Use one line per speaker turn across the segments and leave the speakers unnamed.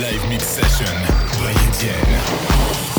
Live Mix Session by.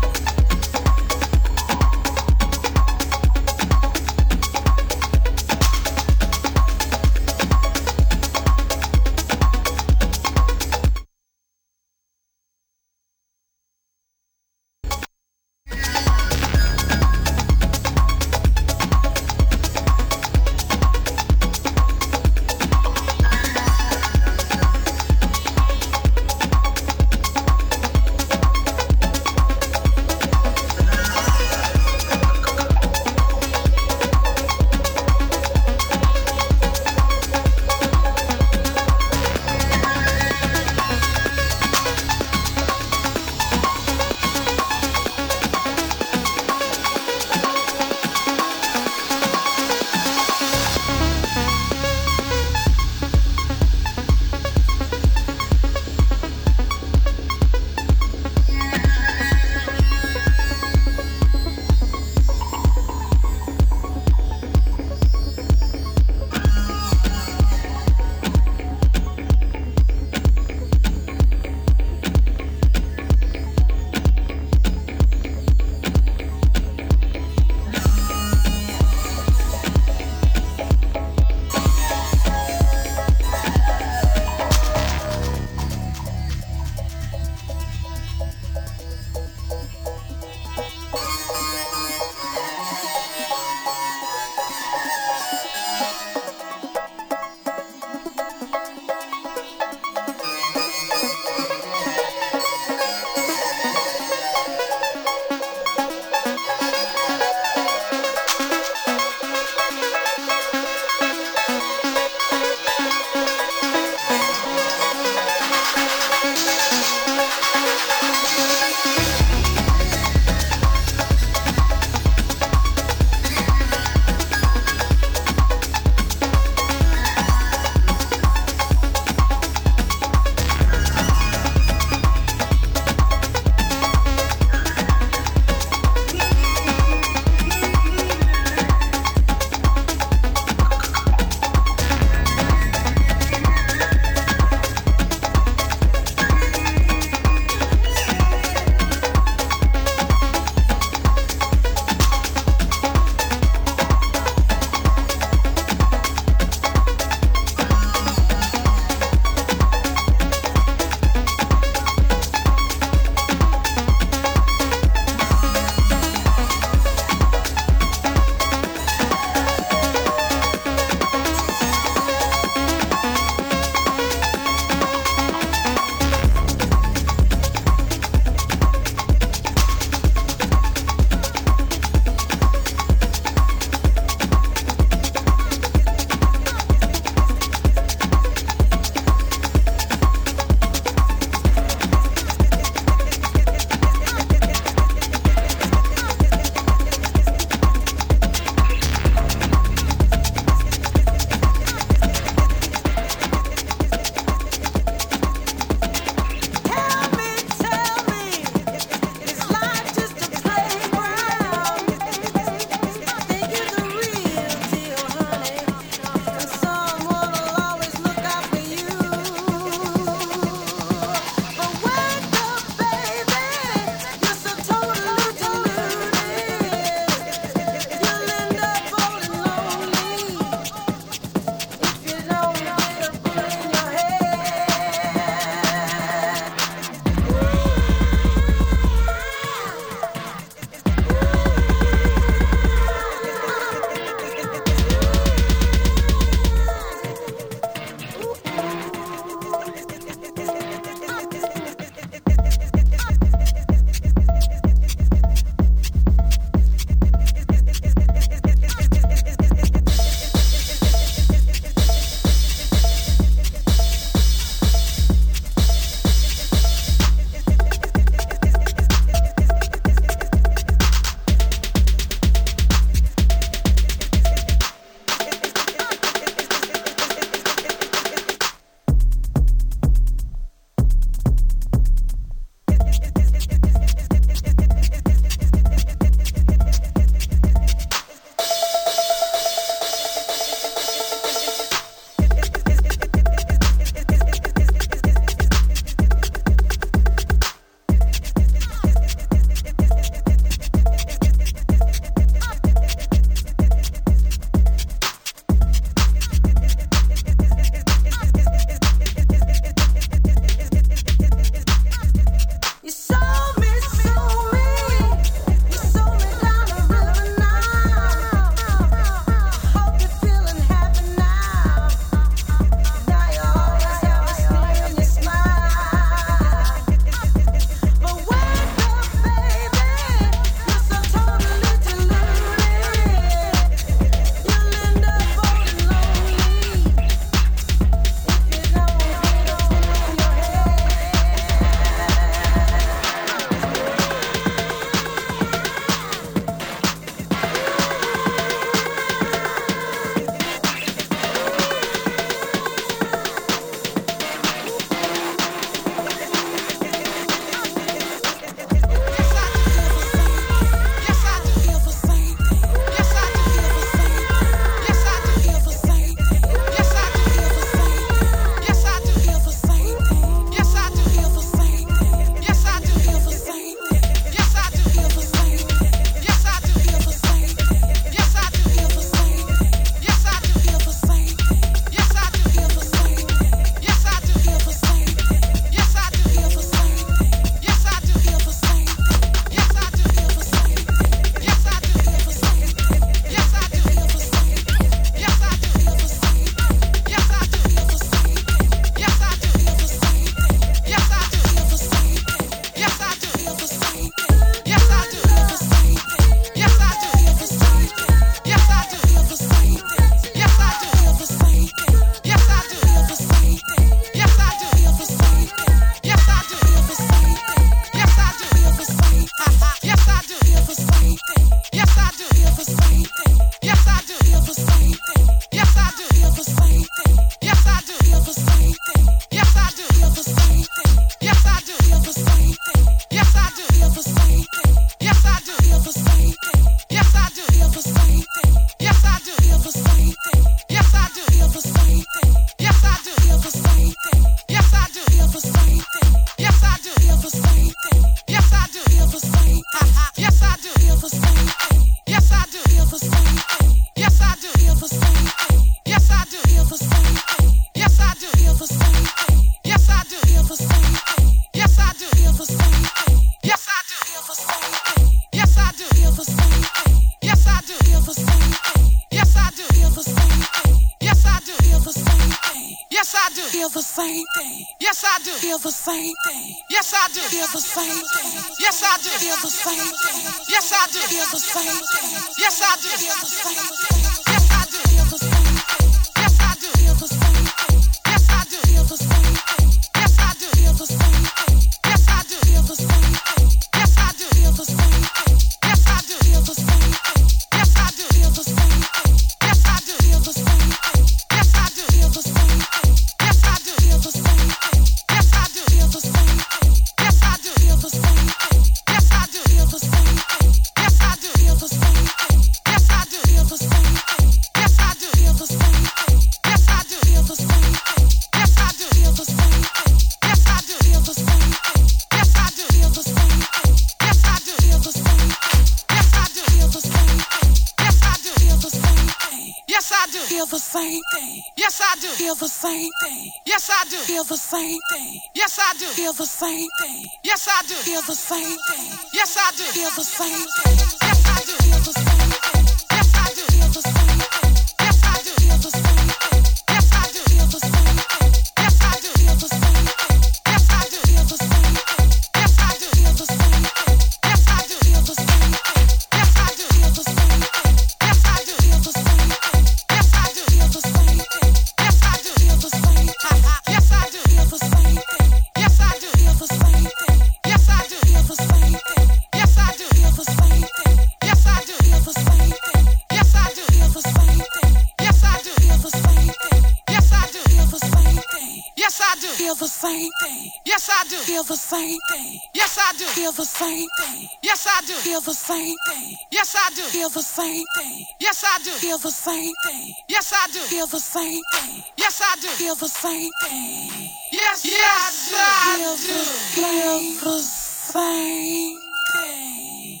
thing. Yes, I do. Feel the same thing. Yes, I do. Feel the same thing. Yes, I do. Feel the same thing. Yes, I do. Feel the same thing. Yes, yes, I do. Feel the same thing.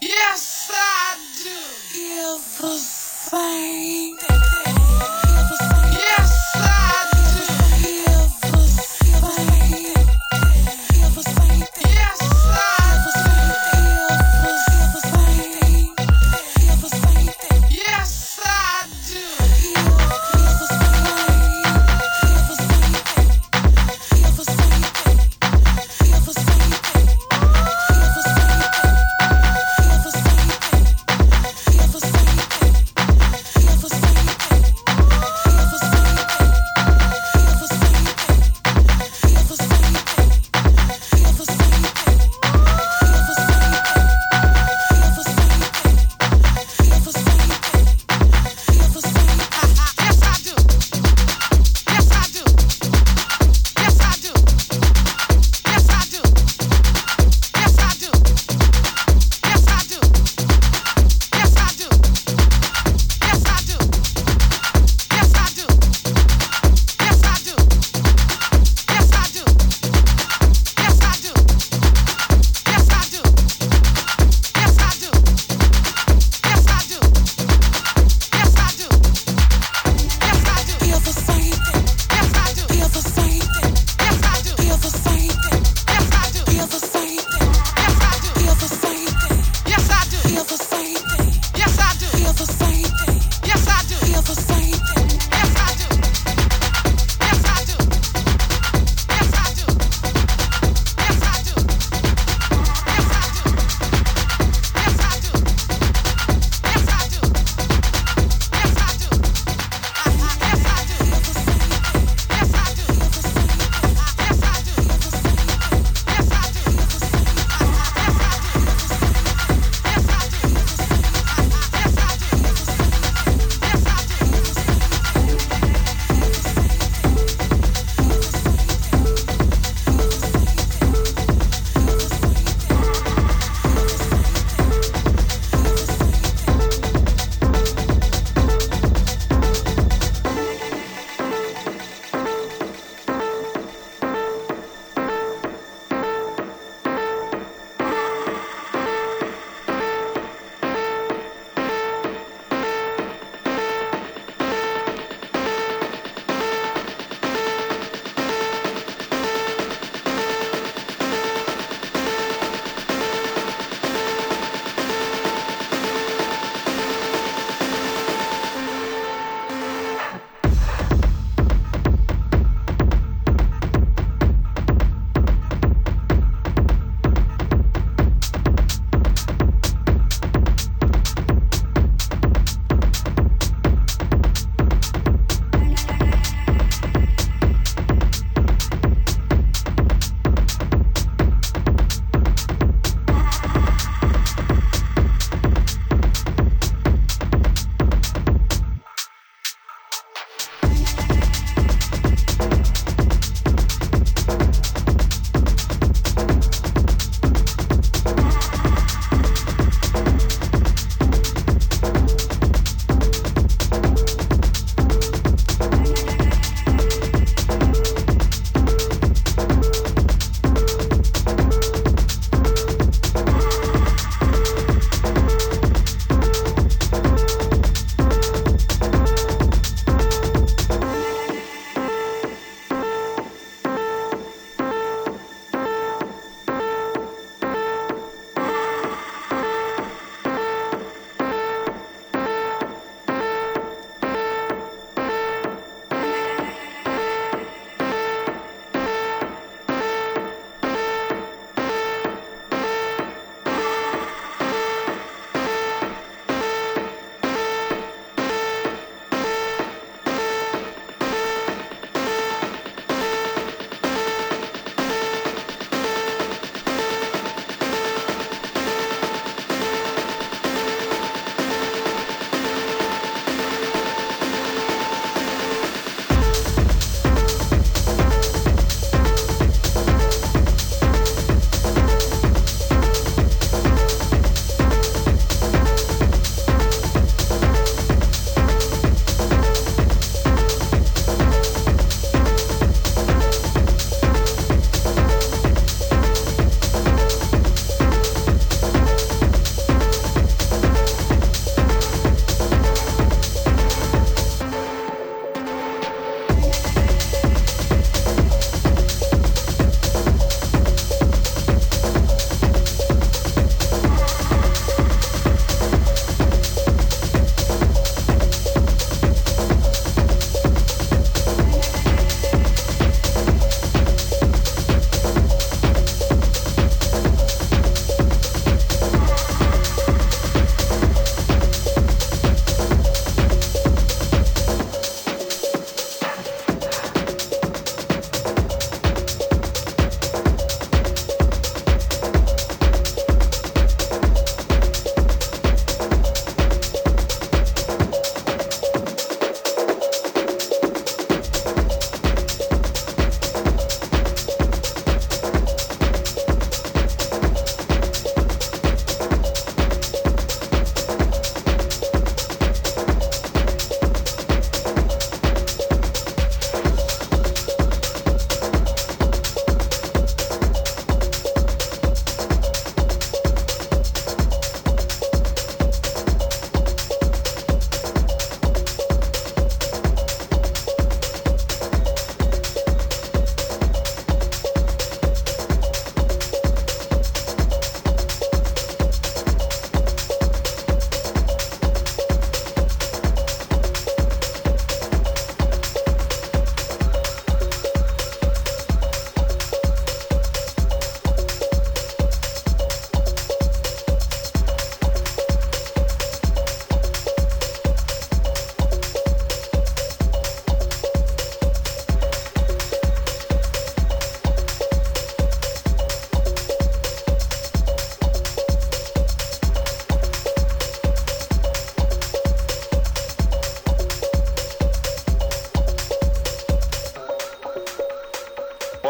Yes, I do. Feel the same thing.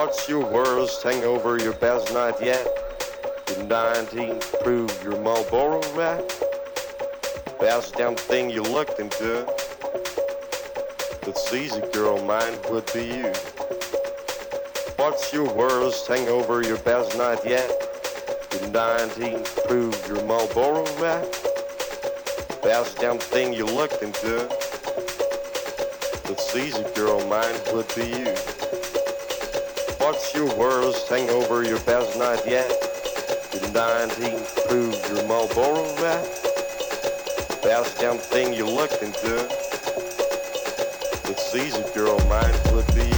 What's your worst hangover, your best night yet? You're 19, prove your Marlboro rat. Best damn thing you looked into. That's easy, girl, mine would be you. What's your worst hangover, your best night yet? You're 19, prove your Marlboro rat. Best damn thing you looked into. That's easy, girl, mine would be you. What's your worst hangover, your best night yet? You're 19, prove your Marlboro rat. Best damn thing you looked into. It's easy, girl, mine would be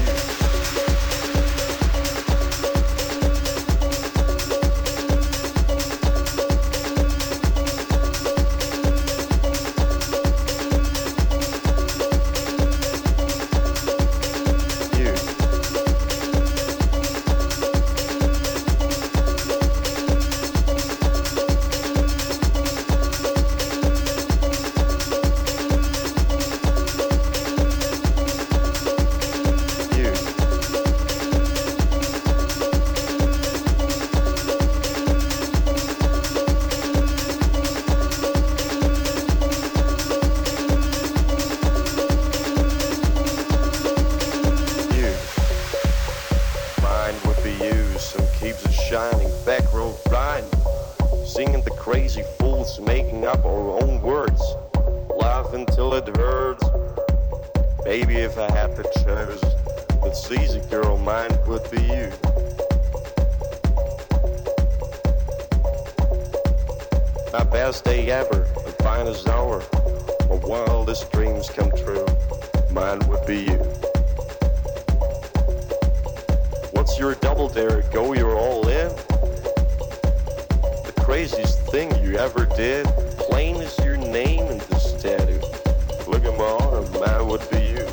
wildest dreams come true, mine would be you. Once you're a double dare, go you're all in. The craziest thing you ever did, plain as your name in the statue. Look at my arm, mine would be you.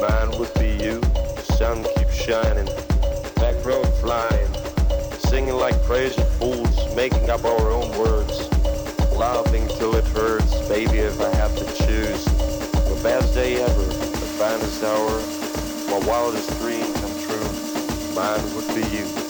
Mine would be you. The sun keeps shining, back road flying, singing like crazy fools, making up our own words, laughing till it baby, if I have to choose. The best day ever, the finest hour, my wildest dream come true, mine would be you.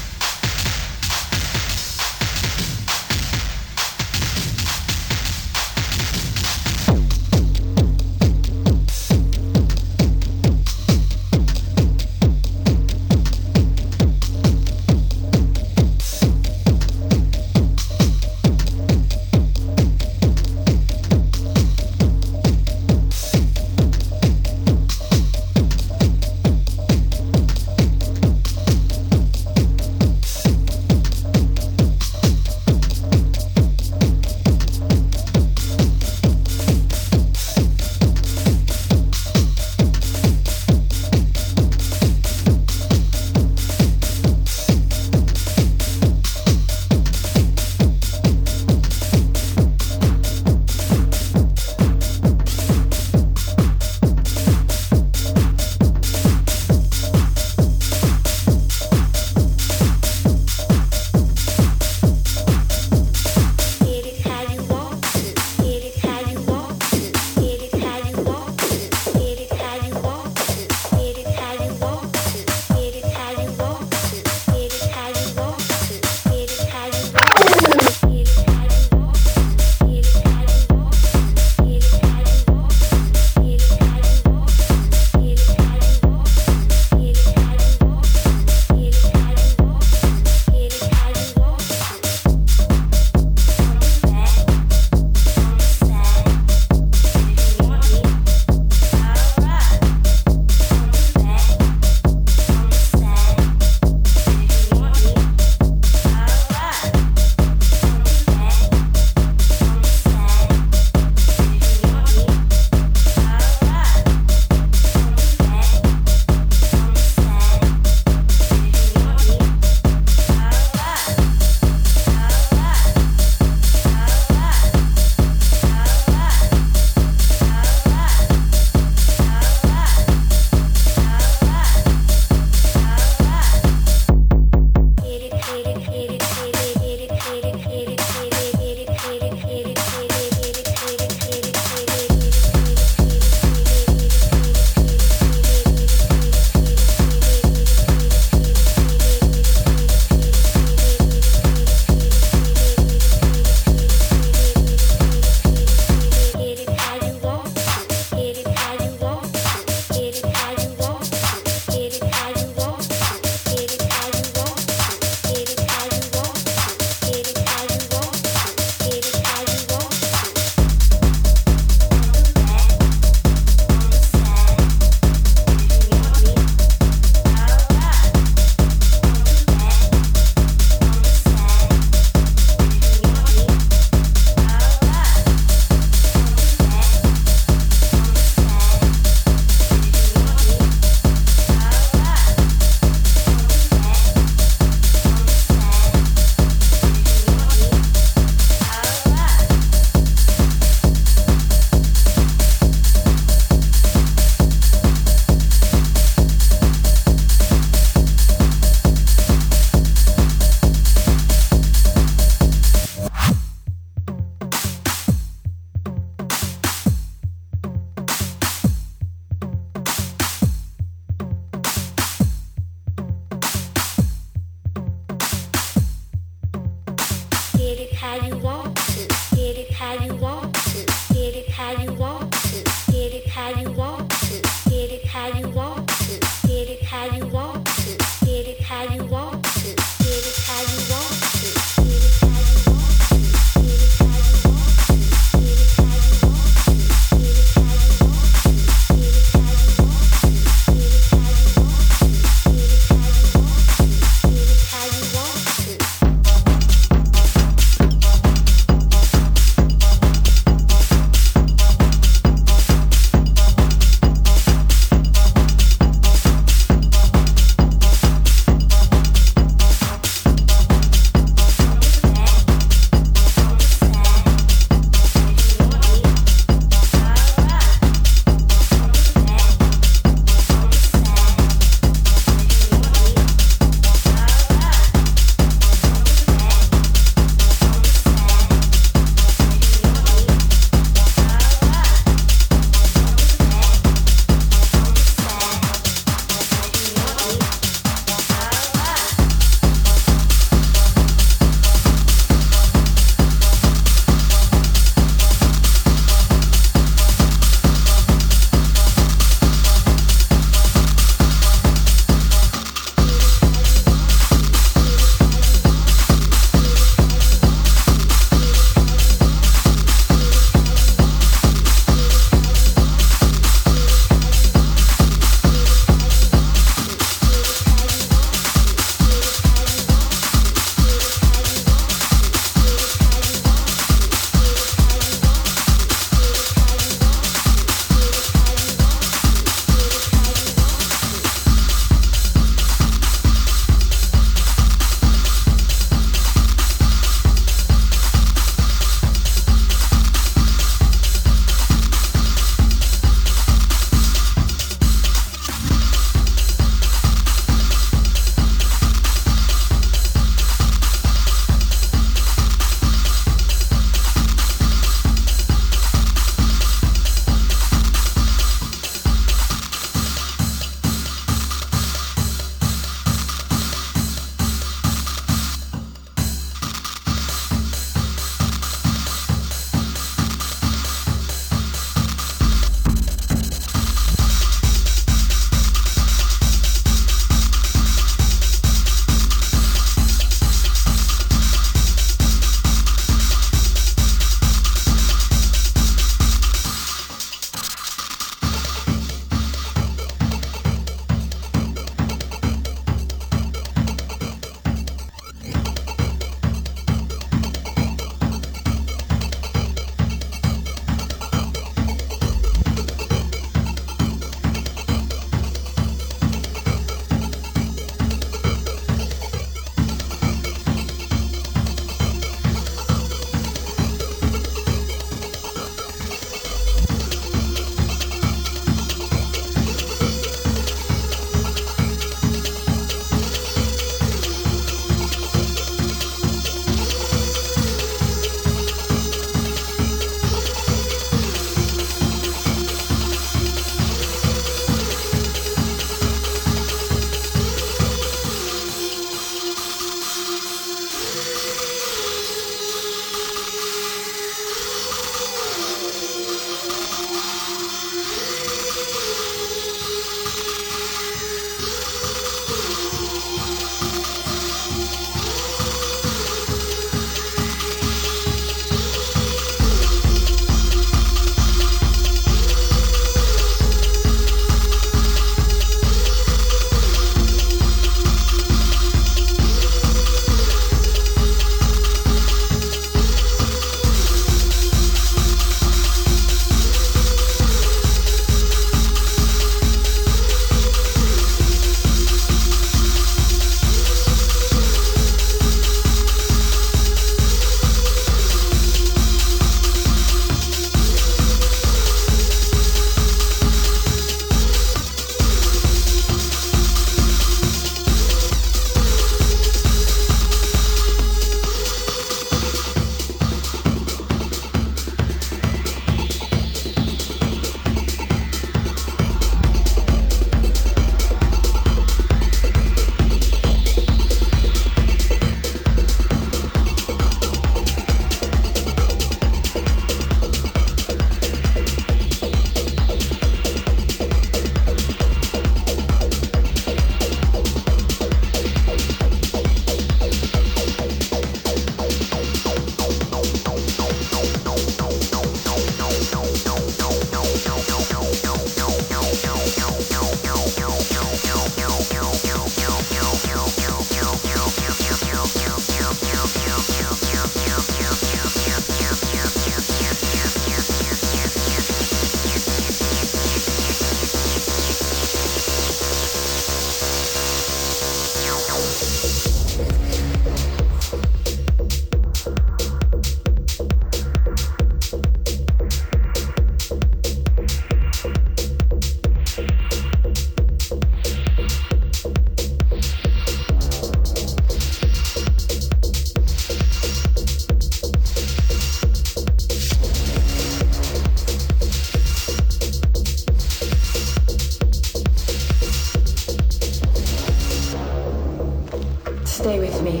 Stay with me.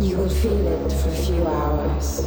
You will feel it for a few hours.